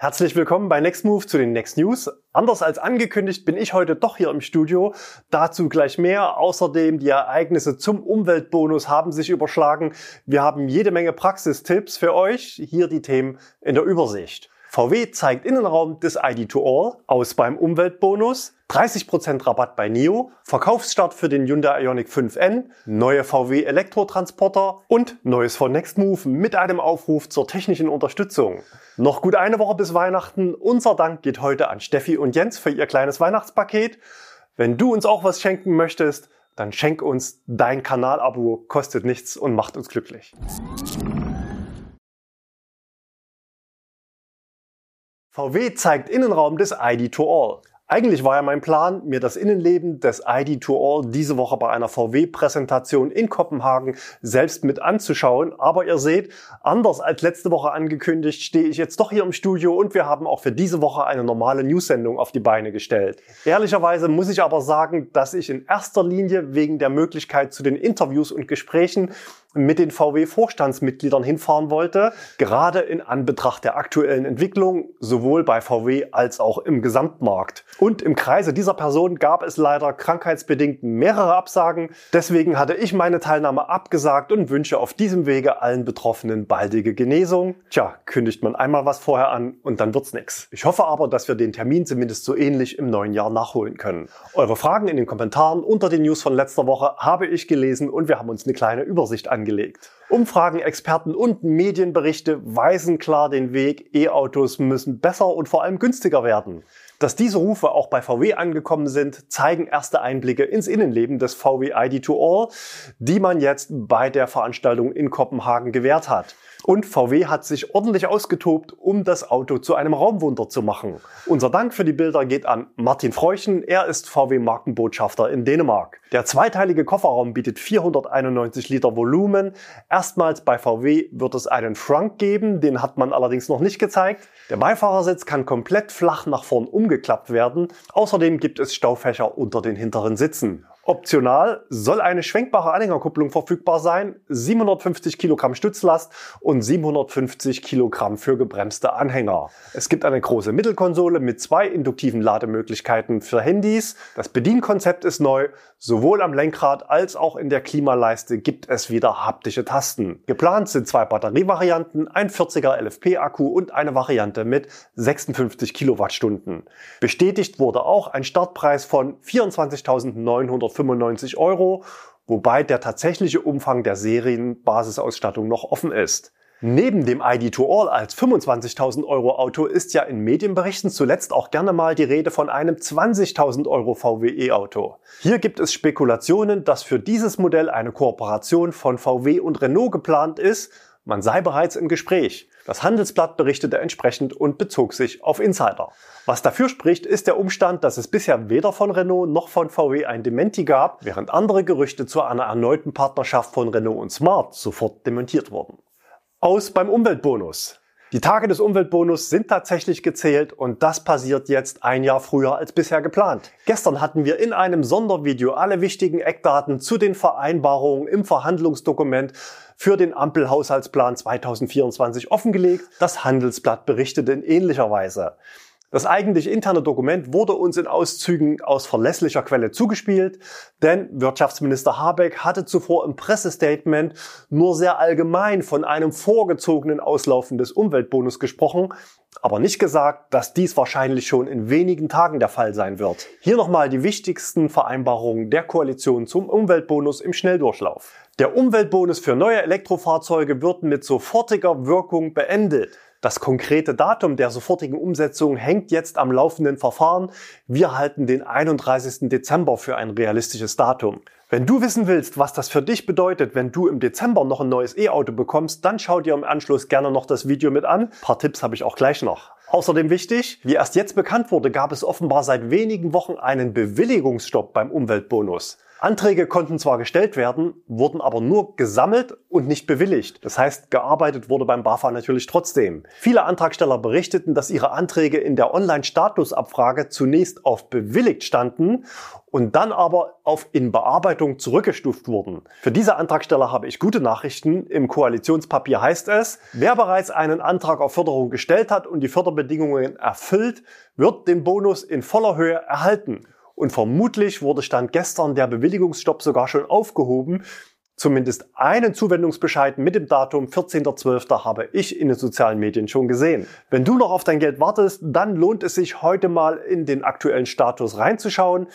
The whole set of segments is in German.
Herzlich willkommen bei Next Move zu den Next News. Anders als angekündigt bin ich heute doch hier im Studio. Dazu gleich mehr. Außerdem die Ereignisse zum Umweltbonus haben sich überschlagen. Wir haben jede Menge Praxistipps für euch. Hier die Themen in der Übersicht. VW zeigt Innenraum des ID2All aus beim Umweltbonus. 30% Rabatt bei NIO, Verkaufsstart für den Hyundai Ioniq 5N, neue VW Elektrotransporter und neues von Nextmove mit einem Aufruf zur technischen Unterstützung. Noch gut eine Woche bis Weihnachten. Unser Dank geht heute an Steffi und Jens für ihr kleines Weihnachtspaket. Wenn du uns auch was schenken möchtest, dann schenk uns dein Kanalabo, kostet nichts und macht uns glücklich. VW zeigt Innenraum des ID 2 All. Eigentlich war ja mein Plan, mir das Innenleben des ID2All diese Woche bei einer VW-Präsentation in Kopenhagen selbst mit anzuschauen. Aber ihr seht, anders als letzte Woche angekündigt, stehe ich jetzt doch hier im Studio und wir haben auch für diese Woche eine normale News-Sendung auf die Beine gestellt. Ehrlicherweise muss ich aber sagen, dass ich in erster Linie wegen der Möglichkeit zu den Interviews und Gesprächen mit den VW-Vorstandsmitgliedern hinfahren wollte, gerade in Anbetracht der aktuellen Entwicklung, sowohl bei VW als auch im Gesamtmarkt. Und im Kreise dieser Person gab es leider krankheitsbedingt mehrere Absagen. Deswegen hatte ich meine Teilnahme abgesagt und wünsche auf diesem Wege allen Betroffenen baldige Genesung. Tja, kündigt man einmal was vorher an und dann wird's nix. Ich hoffe aber, dass wir den Termin zumindest so ähnlich im neuen Jahr nachholen können. Eure Fragen in den Kommentaren unter den News von letzter Woche habe ich gelesen und wir haben uns eine kleine Übersicht angelegt angelegt. Umfragen, Experten und Medienberichte weisen klar den Weg, E-Autos müssen besser und vor allem günstiger werden. Dass diese Rufe auch bei VW angekommen sind, zeigen erste Einblicke ins Innenleben des VW ID2All, die man jetzt bei der Veranstaltung in Kopenhagen gewährt hat. Und VW hat sich ordentlich ausgetobt, um das Auto zu einem Raumwunder zu machen. Unser Dank für die Bilder geht an Martin Freuchen. Er ist VW-Markenbotschafter in Dänemark. Der zweiteilige Kofferraum bietet 491 Liter Volumen. Erstmals bei VW wird es einen Frunk geben, den hat man allerdings noch nicht gezeigt. Der Beifahrersitz kann komplett flach nach vorn umgeklappt werden. Außerdem gibt es Staufächer unter den hinteren Sitzen. Optional soll eine schwenkbare Anhängerkupplung verfügbar sein, 750 Kilogramm Stützlast und 750 Kilogramm für gebremste Anhänger. Es gibt eine große Mittelkonsole mit zwei induktiven Lademöglichkeiten für Handys. Das Bedienkonzept ist neu. Sowohl am Lenkrad als auch in der Klimaleiste gibt es wieder haptische Tasten. Geplant sind zwei Batterievarianten, ein 40er LFP-Akku und eine Variante mit 56 Kilowattstunden. Bestätigt wurde auch ein Startpreis von 24.900 95 Euro, wobei der tatsächliche Umfang der Serienbasisausstattung noch offen ist. Neben dem ID2All als 25.000 Euro Auto ist ja in Medienberichten zuletzt auch gerne mal die Rede von einem 20.000 Euro VW E-Auto. Hier gibt es Spekulationen, dass für dieses Modell eine Kooperation von VW und Renault geplant ist. Man sei bereits im Gespräch. Das Handelsblatt berichtete entsprechend und bezog sich auf Insider. Was dafür spricht, ist der Umstand, dass es bisher weder von Renault noch von VW ein Dementi gab, während andere Gerüchte zu einer erneuten Partnerschaft von Renault und Smart sofort dementiert wurden. Aus beim Umweltbonus. Die Tage des Umweltbonus sind tatsächlich gezählt und das passiert jetzt ein Jahr früher als bisher geplant. Gestern hatten wir in einem Sondervideo alle wichtigen Eckdaten zu den Vereinbarungen im Verhandlungsdokument für den Ampelhaushaltsplan 2024 offengelegt. Das Handelsblatt berichtete in ähnlicher Weise. Das eigentlich interne Dokument wurde uns in Auszügen aus verlässlicher Quelle zugespielt, denn Wirtschaftsminister Habeck hatte zuvor im Pressestatement nur sehr allgemein von einem vorgezogenen Auslaufen des Umweltbonus gesprochen, aber nicht gesagt, dass dies wahrscheinlich schon in wenigen Tagen der Fall sein wird. Hier nochmal die wichtigsten Vereinbarungen der Koalition zum Umweltbonus im Schnelldurchlauf. Der Umweltbonus für neue Elektrofahrzeuge wird mit sofortiger Wirkung beendet. Das konkrete Datum der sofortigen Umsetzung hängt jetzt am laufenden Verfahren. Wir halten den 31. Dezember für ein realistisches Datum. Wenn du wissen willst, was das für dich bedeutet, wenn du im Dezember noch ein neues E-Auto bekommst, dann schau dir im Anschluss gerne noch das Video mit an. Ein paar Tipps habe ich auch gleich noch. Außerdem wichtig, wie erst jetzt bekannt wurde, gab es offenbar seit wenigen Wochen einen Bewilligungsstopp beim Umweltbonus. Anträge konnten zwar gestellt werden, wurden aber nur gesammelt und nicht bewilligt. Das heißt, gearbeitet wurde beim BAFA natürlich trotzdem. Viele Antragsteller berichteten, dass ihre Anträge in der Online-Statusabfrage zunächst auf bewilligt standen und dann aber auf in Bearbeitung zurückgestuft wurden. Für diese Antragsteller habe ich gute Nachrichten. Im Koalitionspapier heißt es, wer bereits einen Antrag auf Förderung gestellt hat und die Förderbedingungen erfüllt, wird den Bonus in voller Höhe erhalten. Und vermutlich wurde Stand gestern der Bewilligungsstopp sogar schon aufgehoben. Zumindest einen Zuwendungsbescheid mit dem Datum 14.12. habe ich in den sozialen Medien schon gesehen. Wenn du noch auf dein Geld wartest, dann lohnt es sich heute mal in den aktuellen Status reinzuschauen.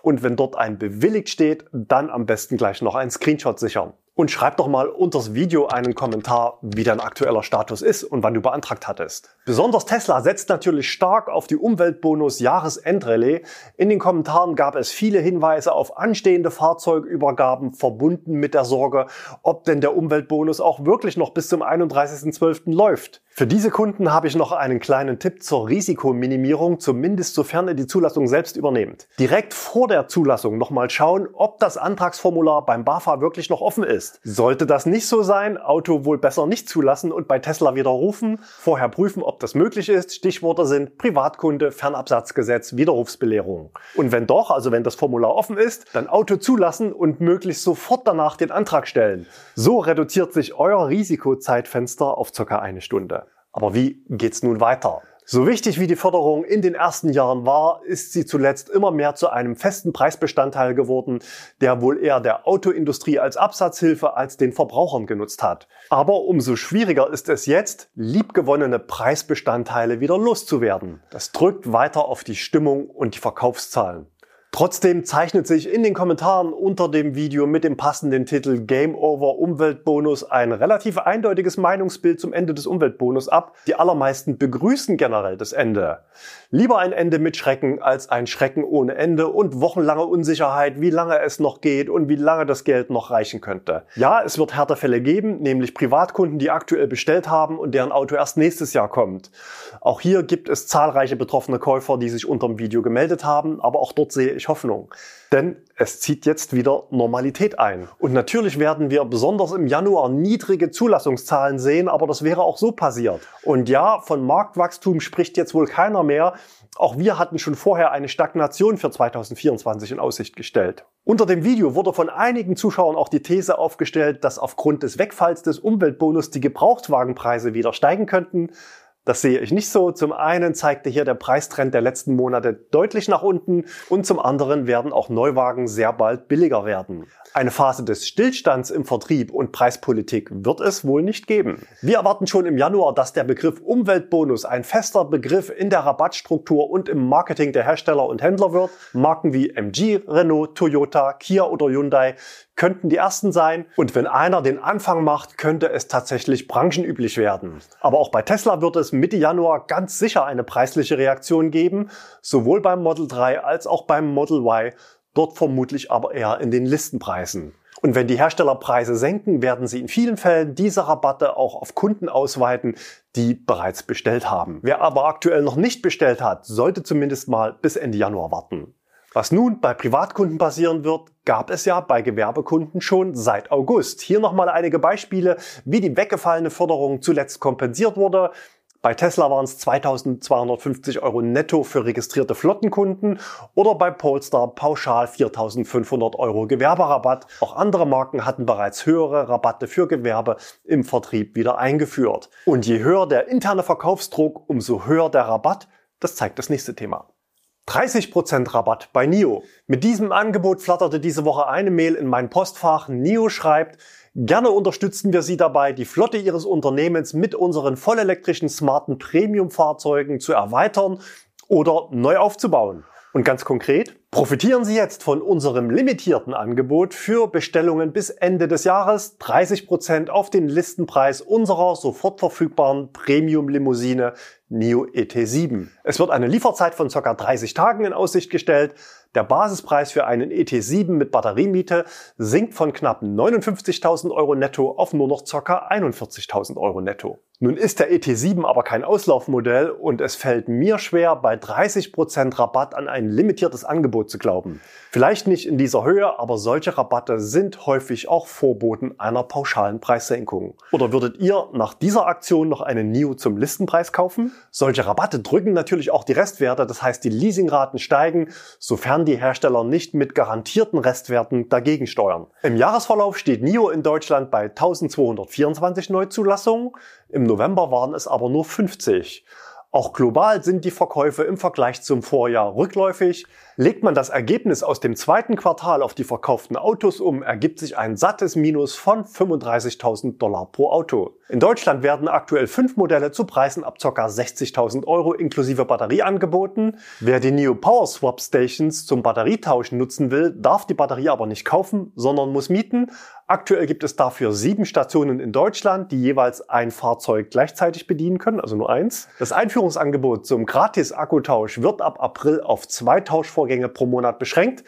Und wenn dort ein bewilligt steht, dann am besten gleich noch einen Screenshot sichern. Und schreib doch mal unter das Video einen Kommentar, wie dein aktueller Status ist und wann du beantragt hattest. Besonders Tesla setzt natürlich stark auf die Umweltbonus Jahresendrallye. In den Kommentaren gab es viele Hinweise auf anstehende Fahrzeugübergaben verbunden mit der Sorge, ob denn der Umweltbonus auch wirklich noch bis zum 31.12. läuft. Für diese Kunden habe ich noch einen kleinen Tipp zur Risikominimierung, zumindest sofern ihr die Zulassung selbst übernehmt. Direkt vor der Zulassung nochmal schauen, ob das Antragsformular beim BAFA wirklich noch offen ist. Sollte das nicht so sein, Auto wohl besser nicht zulassen und bei Tesla widerrufen, vorher prüfen, ob das möglich ist. Stichworte sind Privatkunde, Fernabsatzgesetz, Widerrufsbelehrung. Und wenn doch, also wenn das Formular offen ist, dann Auto zulassen und möglichst sofort danach den Antrag stellen. So reduziert sich euer Risikozeitfenster auf ca. eine Stunde. Aber wie geht's nun weiter? So wichtig wie die Förderung in den ersten Jahren war, ist sie zuletzt immer mehr zu einem festen Preisbestandteil geworden, der wohl eher der Autoindustrie als Absatzhilfe als den Verbrauchern genutzt hat. Aber umso schwieriger ist es jetzt, liebgewonnene Preisbestandteile wieder loszuwerden. Das drückt weiter auf die Stimmung und die Verkaufszahlen. Trotzdem zeichnet sich in den Kommentaren unter dem Video mit dem passenden Titel Game Over Umweltbonus ein relativ eindeutiges Meinungsbild zum Ende des Umweltbonus ab. Die allermeisten begrüßen generell das Ende. Lieber ein Ende mit Schrecken als ein Schrecken ohne Ende und wochenlange Unsicherheit, wie lange es noch geht und wie lange das Geld noch reichen könnte. Ja, es wird Härtefälle geben, nämlich Privatkunden, die aktuell bestellt haben und deren Auto erst nächstes Jahr kommt. Auch hier gibt es zahlreiche betroffene Käufer, die sich unter dem Video gemeldet haben, aber auch dort sehe ich Hoffnung. Denn es zieht jetzt wieder Normalität ein. Und natürlich werden wir besonders im Januar niedrige Zulassungszahlen sehen, aber das wäre auch so passiert. Und ja, von Marktwachstum spricht jetzt wohl keiner mehr. Auch wir hatten schon vorher eine Stagnation für 2024 in Aussicht gestellt. Unter dem Video wurde von einigen Zuschauern auch die These aufgestellt, dass aufgrund des Wegfalls des Umweltbonus die Gebrauchtwagenpreise wieder steigen könnten. Das sehe ich nicht so. Zum einen zeigte hier der Preistrend der letzten Monate deutlich nach unten und zum anderen werden auch Neuwagen sehr bald billiger werden. Eine Phase des Stillstands im Vertrieb und Preispolitik wird es wohl nicht geben. Wir erwarten schon im Januar, dass der Begriff Umweltbonus ein fester Begriff in der Rabattstruktur und im Marketing der Hersteller und Händler wird. Marken wie MG, Renault, Toyota, Kia oder Hyundai könnten die ersten sein. Und wenn einer den Anfang macht, könnte es tatsächlich branchenüblich werden. Aber auch bei Tesla wird es Mitte Januar ganz sicher eine preisliche Reaktion geben, sowohl beim Model 3 als auch beim Model Y dort vermutlich aber eher in den Listenpreisen. Und wenn die Herstellerpreise senken, werden sie in vielen Fällen diese Rabatte auch auf Kunden ausweiten, die bereits bestellt haben. Wer aber aktuell noch nicht bestellt hat, sollte zumindest mal bis Ende Januar warten. Was nun bei Privatkunden passieren wird, gab es ja bei Gewerbekunden schon seit August. Hier nochmal einige Beispiele, wie die weggefallene Förderung zuletzt kompensiert wurde. Bei Tesla waren es 2250 Euro netto für registrierte Flottenkunden oder bei Polestar pauschal 4500 Euro Gewerberabatt. Auch andere Marken hatten bereits höhere Rabatte für Gewerbe im Vertrieb wieder eingeführt. Und je höher der interne Verkaufsdruck, umso höher der Rabatt. Das zeigt das nächste Thema. 30% Rabatt bei NIO. Mit diesem Angebot flatterte diese Woche eine Mail in mein Postfach. NIO schreibt, Gerne unterstützen wir Sie dabei, die Flotte Ihres Unternehmens mit unseren vollelektrischen smarten Premium-Fahrzeugen zu erweitern oder neu aufzubauen. Und ganz konkret, profitieren Sie jetzt von unserem limitierten Angebot für Bestellungen bis Ende des Jahres 30 Prozent auf den Listenpreis unserer sofort verfügbaren Premium-Limousine NIO ET7. Es wird eine Lieferzeit von ca. 30 Tagen in Aussicht gestellt. Der Basispreis für einen ET7 mit Batteriemiete sinkt von knapp 59.000 Euro netto auf nur noch ca. 41.000 Euro netto. Nun ist der ET7 aber kein Auslaufmodell und es fällt mir schwer, bei 30% Rabatt an ein limitiertes Angebot zu glauben. Vielleicht nicht in dieser Höhe, aber solche Rabatte sind häufig auch Vorboten einer pauschalen Preissenkung. Oder würdet ihr nach dieser Aktion noch einen NIO zum Listenpreis kaufen? Solche Rabatte drücken natürlich auch die Restwerte, das heißt die Leasingraten steigen, sofern die Hersteller nicht mit garantierten Restwerten dagegen steuern. Im Jahresverlauf steht NIO in Deutschland bei 1224 Neuzulassungen. Im November waren es aber nur 50. Auch global sind die Verkäufe im Vergleich zum Vorjahr rückläufig. Legt man das Ergebnis aus dem zweiten Quartal auf die verkauften Autos um, ergibt sich ein sattes Minus von 35.000 Dollar pro Auto. In Deutschland werden aktuell fünf Modelle zu Preisen ab ca. 60.000 Euro inklusive Batterie angeboten. Wer die Neo Power Swap Stations zum Batterietauschen nutzen will, darf die Batterie aber nicht kaufen, sondern muss mieten. Aktuell gibt es dafür sieben Stationen in Deutschland, die jeweils ein Fahrzeug gleichzeitig bedienen können, also nur eins. Das Einführungsangebot zum Gratis-Akkutausch wird ab April auf zwei Tauschvorgänge pro Monat beschränkt.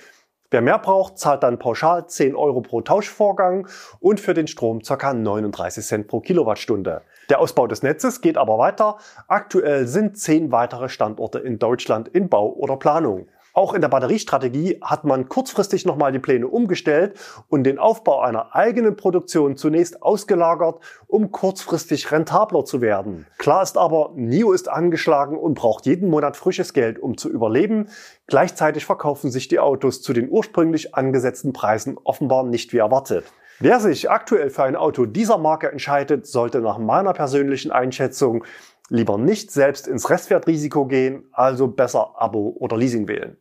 Wer mehr braucht, zahlt dann pauschal 10 Euro pro Tauschvorgang und für den Strom ca. 39 Cent pro Kilowattstunde. Der Ausbau des Netzes geht aber weiter. Aktuell sind 10 weitere Standorte in Deutschland in Bau oder Planung. Auch in der Batteriestrategie hat man kurzfristig nochmal die Pläne umgestellt und den Aufbau einer eigenen Produktion zunächst ausgelagert, um kurzfristig rentabler zu werden. Klar ist aber, NIO ist angeschlagen und braucht jeden Monat frisches Geld, um zu überleben. Gleichzeitig verkaufen sich die Autos zu den ursprünglich angesetzten Preisen offenbar nicht wie erwartet. Wer sich aktuell für ein Auto dieser Marke entscheidet, sollte nach meiner persönlichen Einschätzung lieber nicht selbst ins Restwertrisiko gehen, also besser Abo oder Leasing wählen.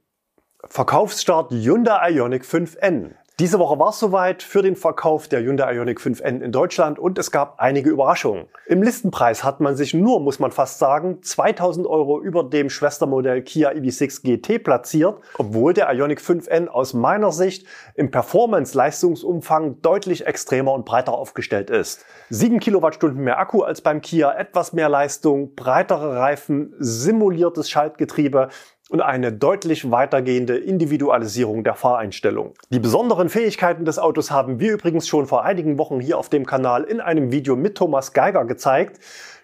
Verkaufsstart Hyundai Ioniq 5N. Diese Woche war es soweit für den Verkauf der Hyundai Ioniq 5N in Deutschland und es gab einige Überraschungen. Im Listenpreis hat man sich nur, muss man fast sagen, 2000 Euro über dem Schwestermodell Kia EV6 GT platziert, obwohl der Ioniq 5N aus meiner Sicht im Performance-Leistungsumfang deutlich extremer und breiter aufgestellt ist. 7 Kilowattstunden mehr Akku als beim Kia, etwas mehr Leistung, breitere Reifen, simuliertes Schaltgetriebe, und eine deutlich weitergehende Individualisierung der Fahreinstellung. Die besonderen Fähigkeiten des Autos haben wir übrigens schon vor einigen Wochen hier auf dem Kanal in einem Video mit Thomas Geiger gezeigt.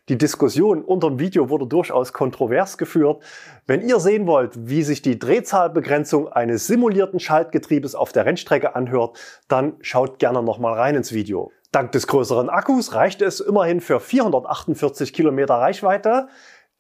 Die Diskussion unter dem Video wurde durchaus kontrovers geführt. Wenn ihr sehen wollt, wie sich die Drehzahlbegrenzung eines simulierten Schaltgetriebes auf der Rennstrecke anhört, dann schaut gerne nochmal rein ins Video. Dank des größeren Akkus reicht es immerhin für 448 Kilometer Reichweite.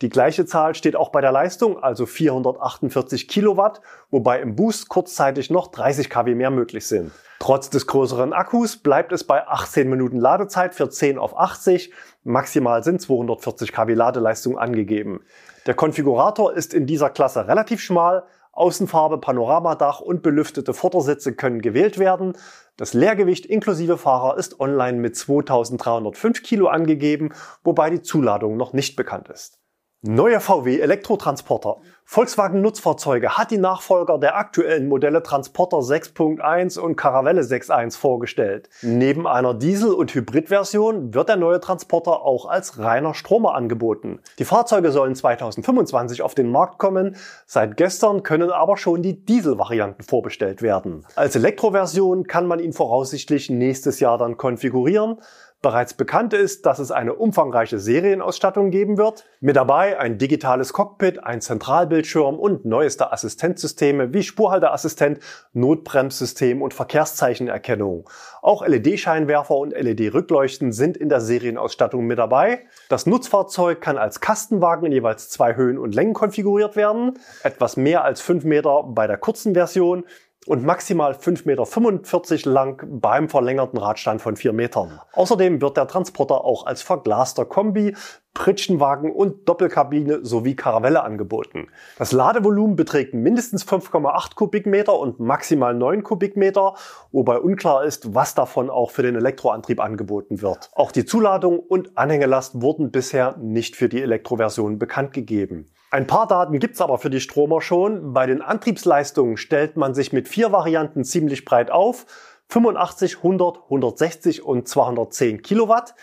Die gleiche Zahl steht auch bei der Leistung, also 448 Kilowatt, wobei im Boost kurzzeitig noch 30 kW mehr möglich sind. Trotz des größeren Akkus bleibt es bei 18 Minuten Ladezeit für 10 auf 80. Maximal sind 240 kW Ladeleistung angegeben. Der Konfigurator ist in dieser Klasse relativ schmal. Außenfarbe, Panoramadach und belüftete Vordersitze können gewählt werden. Das Leergewicht inklusive Fahrer ist online mit 2305 Kilo angegeben, wobei die Zuladung noch nicht bekannt ist. Neuer VW Elektrotransporter. Volkswagen Nutzfahrzeuge hat die Nachfolger der aktuellen Modelle Transporter 6.1 und Caravelle 6.1 vorgestellt. Neben einer Diesel- und Hybridversion wird der neue Transporter auch als reiner Stromer angeboten. Die Fahrzeuge sollen 2025 auf den Markt kommen. Seit gestern können aber schon die Dieselvarianten vorbestellt werden. Als Elektroversion kann man ihn voraussichtlich nächstes Jahr dann konfigurieren. Bereits bekannt ist, dass es eine umfangreiche Serienausstattung geben wird. Mit dabei ein digitales Cockpit, ein Zentralbildschirm und neueste Assistenzsysteme wie Spurhalteassistent, Notbremssystem und Verkehrszeichenerkennung. Auch LED-Scheinwerfer und LED-Rückleuchten sind in der Serienausstattung mit dabei. Das Nutzfahrzeug kann als Kastenwagen in jeweils zwei Höhen und Längen konfiguriert werden. Etwas mehr als fünf Meter bei der kurzen Version und maximal 5,45 Meter lang beim verlängerten Radstand von 4 Metern. Außerdem wird der Transporter auch als verglaster Kombi, Pritschenwagen und Doppelkabine sowie Karavelle angeboten. Das Ladevolumen beträgt mindestens 5,8 Kubikmeter und maximal 9 Kubikmeter, wobei unklar ist, was davon auch für den Elektroantrieb angeboten wird. Auch die Zuladung und Anhängelast wurden bisher nicht für die Elektroversion bekannt gegeben. Ein paar Daten gibt's aber für die Stromer schon. Bei den Antriebsleistungen stellt man sich mit vier Varianten ziemlich breit auf. 85, 100, 160 und 210 Kilowatt.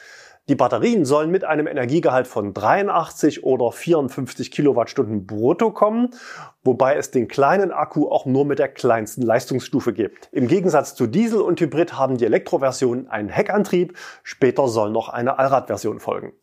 Die Batterien sollen mit einem Energiegehalt von 83 oder 54 Kilowattstunden brutto kommen, wobei es den kleinen Akku auch nur mit der kleinsten Leistungsstufe gibt. Im Gegensatz zu Diesel und Hybrid haben die Elektroversionen einen Heckantrieb, später soll noch eine Allradversion folgen.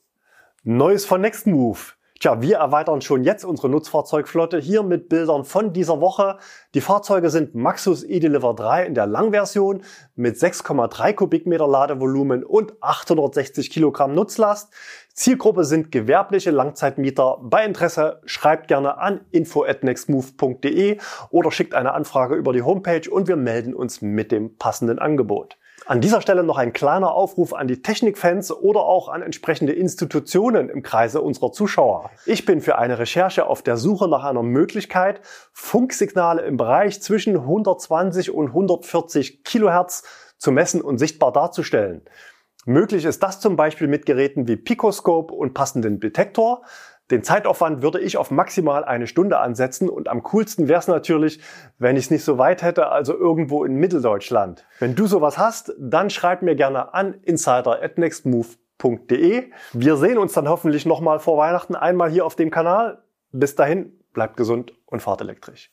Neues von Nextmove. Tja, wir erweitern schon jetzt unsere Nutzfahrzeugflotte hier mit Bildern von dieser Woche. Die Fahrzeuge sind Maxus eDeliver 3 in der Langversion mit 6,3 Kubikmeter Ladevolumen und 860 Kilogramm Nutzlast. Zielgruppe sind gewerbliche Langzeitmieter. Bei Interesse schreibt gerne an info@nextmove.de oder schickt eine Anfrage über die Homepage und wir melden uns mit dem passenden Angebot. An dieser Stelle noch ein kleiner Aufruf an die Technikfans oder auch an entsprechende Institutionen im Kreise unserer Zuschauer. Ich bin für eine Recherche auf der Suche nach einer Möglichkeit, Funksignale im Bereich zwischen 120 und 140 Kilohertz zu messen und sichtbar darzustellen. Möglich ist das zum Beispiel mit Geräten wie Picoscope und passenden Detektor. Den Zeitaufwand würde ich auf maximal eine Stunde ansetzen und am coolsten wäre es natürlich, wenn ich es nicht so weit hätte, also irgendwo in Mitteldeutschland. Wenn du sowas hast, dann schreib mir gerne an insider@nextmove.de. Wir sehen uns dann hoffentlich nochmal vor Weihnachten einmal hier auf dem Kanal. Bis dahin, bleibt gesund und fahrt elektrisch.